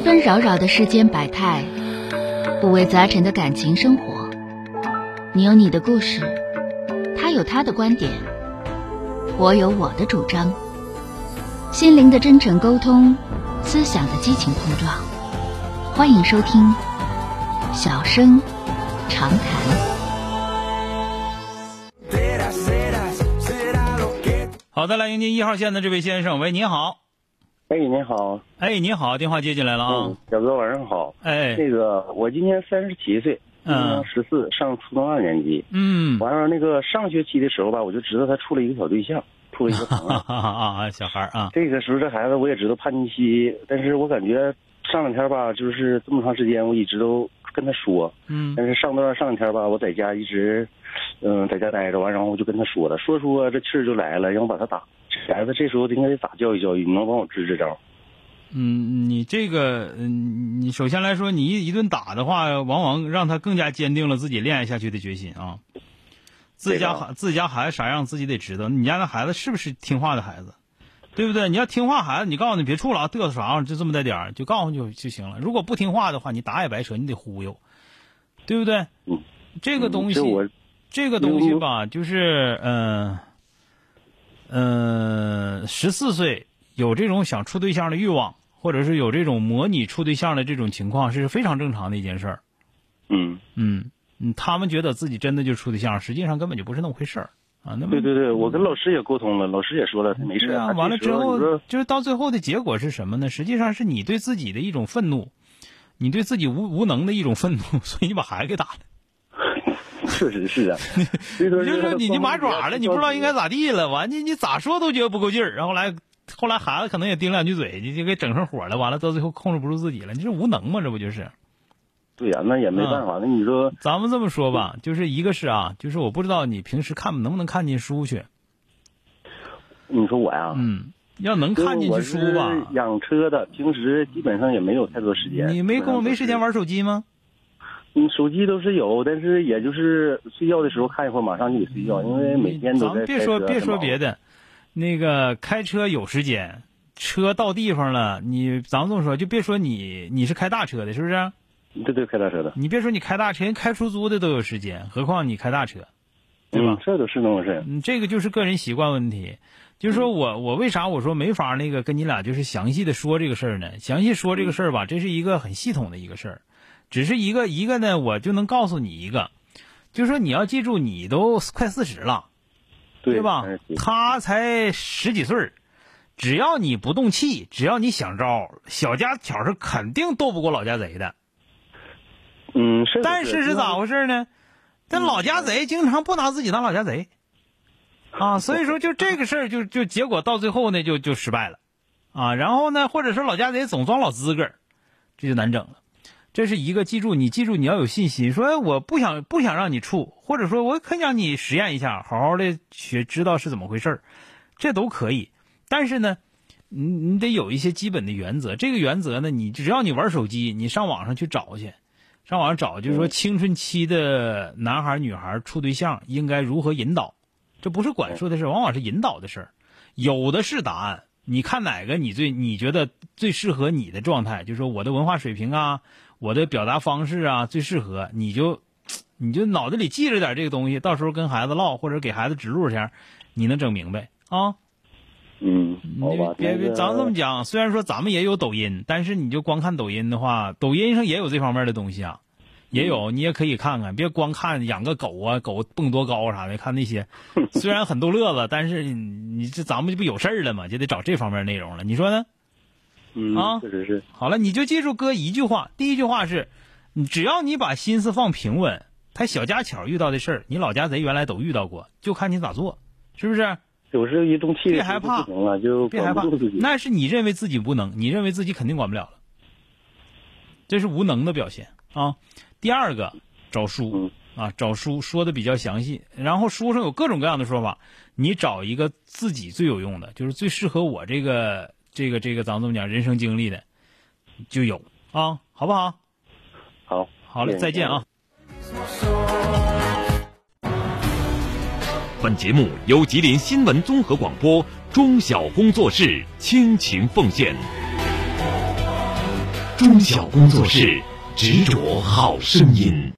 纷纷扰扰的世间百态，五味杂陈的感情生活。你有你的故事，他有他的观点，我有我的主张。心灵的真诚沟通，思想的激情碰撞。欢迎收听《小声长谈》。好的，来迎接一号线的这位先生，喂，你好。哎，你好。哎，你好，电话接进来了啊。小哥，晚上好。哎，那个，我今年三十七岁，嗯，十四，上初中二年级。嗯。完了，那个上学期的时候吧，我就知道他处了一个小对象，处了一个朋友。啊，小孩啊。这个时候，这孩子我也知道叛逆期，但是我感觉上两天吧，就是这么长时间，我一直都跟他说。嗯。但是上段上两天吧，我在家一直，嗯，在家待着完，然后我就跟他说了，说说这气儿就来了，让我把他打。孩子这时候应该得咋教育教育？你能帮我支支招？嗯，你这个，嗯，你首先来说，你一一顿打的话，往往让他更加坚定了自己恋爱下去的决心啊。自己家孩自己家孩子啥样，自己得知道。你家那孩子是不是听话的孩子，对不对？你要听话孩子，你告诉你别处了啊，嘚瑟啥就这么大点儿，就告诉就就行了。如果不听话的话，你打也白扯，你得忽悠，对不对？嗯。这个东西，这个东西吧，就是嗯。嗯，十四岁有这种想处对象的欲望，或者是有这种模拟处对象的这种情况，是非常正常的一件事儿。嗯嗯嗯，他们觉得自己真的就处对象，实际上根本就不是那么回事儿啊。那么对对对，我跟老师也沟通了，老师也说了，他没事啊。完了之后，就是到最后的结果是什么呢？实际上是你对自己的一种愤怒，你对自己无无能的一种愤怒，所以你把孩子给打了。确实是啊，就是你你麻爪了，你不知道应该咋地了。完，你你咋说都觉得不够劲儿。然后来，后来孩子可能也顶两句嘴，你就给整上火了。完了到最后控制不住自己了，你这无能吗？这不就是？对呀，那也没办法。那你说，咱们这么说吧，就是一个是啊，就是我不知道你平时看能不能看进书去。你说我呀？嗯，要能看进去书吧。养车的，平时基本上也没有太多时间。你没工没时间玩手机吗？嗯，手机都是有，但是也就是睡觉的时候看一会儿，马上就得睡觉，因为每天都在别说别说别的，那个开车有时间，车到地方了，你咱们这么说，就别说你你是开大车的，是不是？对对，开大车的。你别说你开大车，人开出租的都有时间，何况你开大车，对吧？这都是那么回事。你，这个就是个人习惯问题。就是说我我为啥我说没法那个跟你俩就是详细的说这个事儿呢？详细说这个事儿吧，这是一个很系统的一个事儿。只是一个一个呢，我就能告诉你一个，就说你要记住，你都快四十了，对吧？他才十几岁只要你不动气，只要你想招，小家巧是肯定斗不过老家贼的。嗯，是。但是是咋回事呢？这老家贼经常不拿自己当老家贼，啊，所以说就这个事儿，就就结果到最后呢，就就失败了，啊，然后呢，或者说老家贼总装老资格这就难整了。这是一个，记住你记住你要有信心。说我不想不想让你处，或者说我很想你实验一下，好好的学知道是怎么回事儿这都可以。但是呢，你你得有一些基本的原则。这个原则呢，你只要你玩手机，你上网上去找去，上网上找，就是说青春期的男孩女孩处对象应该如何引导，这不是管束的事，往往是引导的事有的是答案，你看哪个你最你觉得最适合你的状态，就是说我的文化水平啊。我的表达方式啊，最适合你就，你就脑子里记着点这个东西，到时候跟孩子唠或者给孩子指路前，你能整明白啊？嗯，好吧。别别，咱这么讲，虽然说咱们也有抖音，但是你就光看抖音的话，抖音上也有这方面的东西啊，也有，你也可以看看，别光看养个狗啊，狗蹦多高啥的，看那些，虽然很逗乐子，但是你这咱们就不有事儿了吗，就得找这方面内容了，你说呢？嗯啊，确实是。好了，你就记住哥一句话，第一句话是，只要你把心思放平稳，他小家巧遇到的事儿，你老家贼原来都遇到过，就看你咋做，是不是？有时候一动气，别害怕，就别害怕，那是你认为自己无能，你认为自己肯定管不了了，这是无能的表现啊。第二个，找书啊，找书说的比较详细，然后书上有各种各样的说法，你找一个自己最有用的，就是最适合我这个。这个这个，咱这么讲，人生经历的就有啊，好不好？好，好嘞，再见啊！本节目由吉林新闻综合广播中小工作室倾情奉献。中小工作室，执着好声音。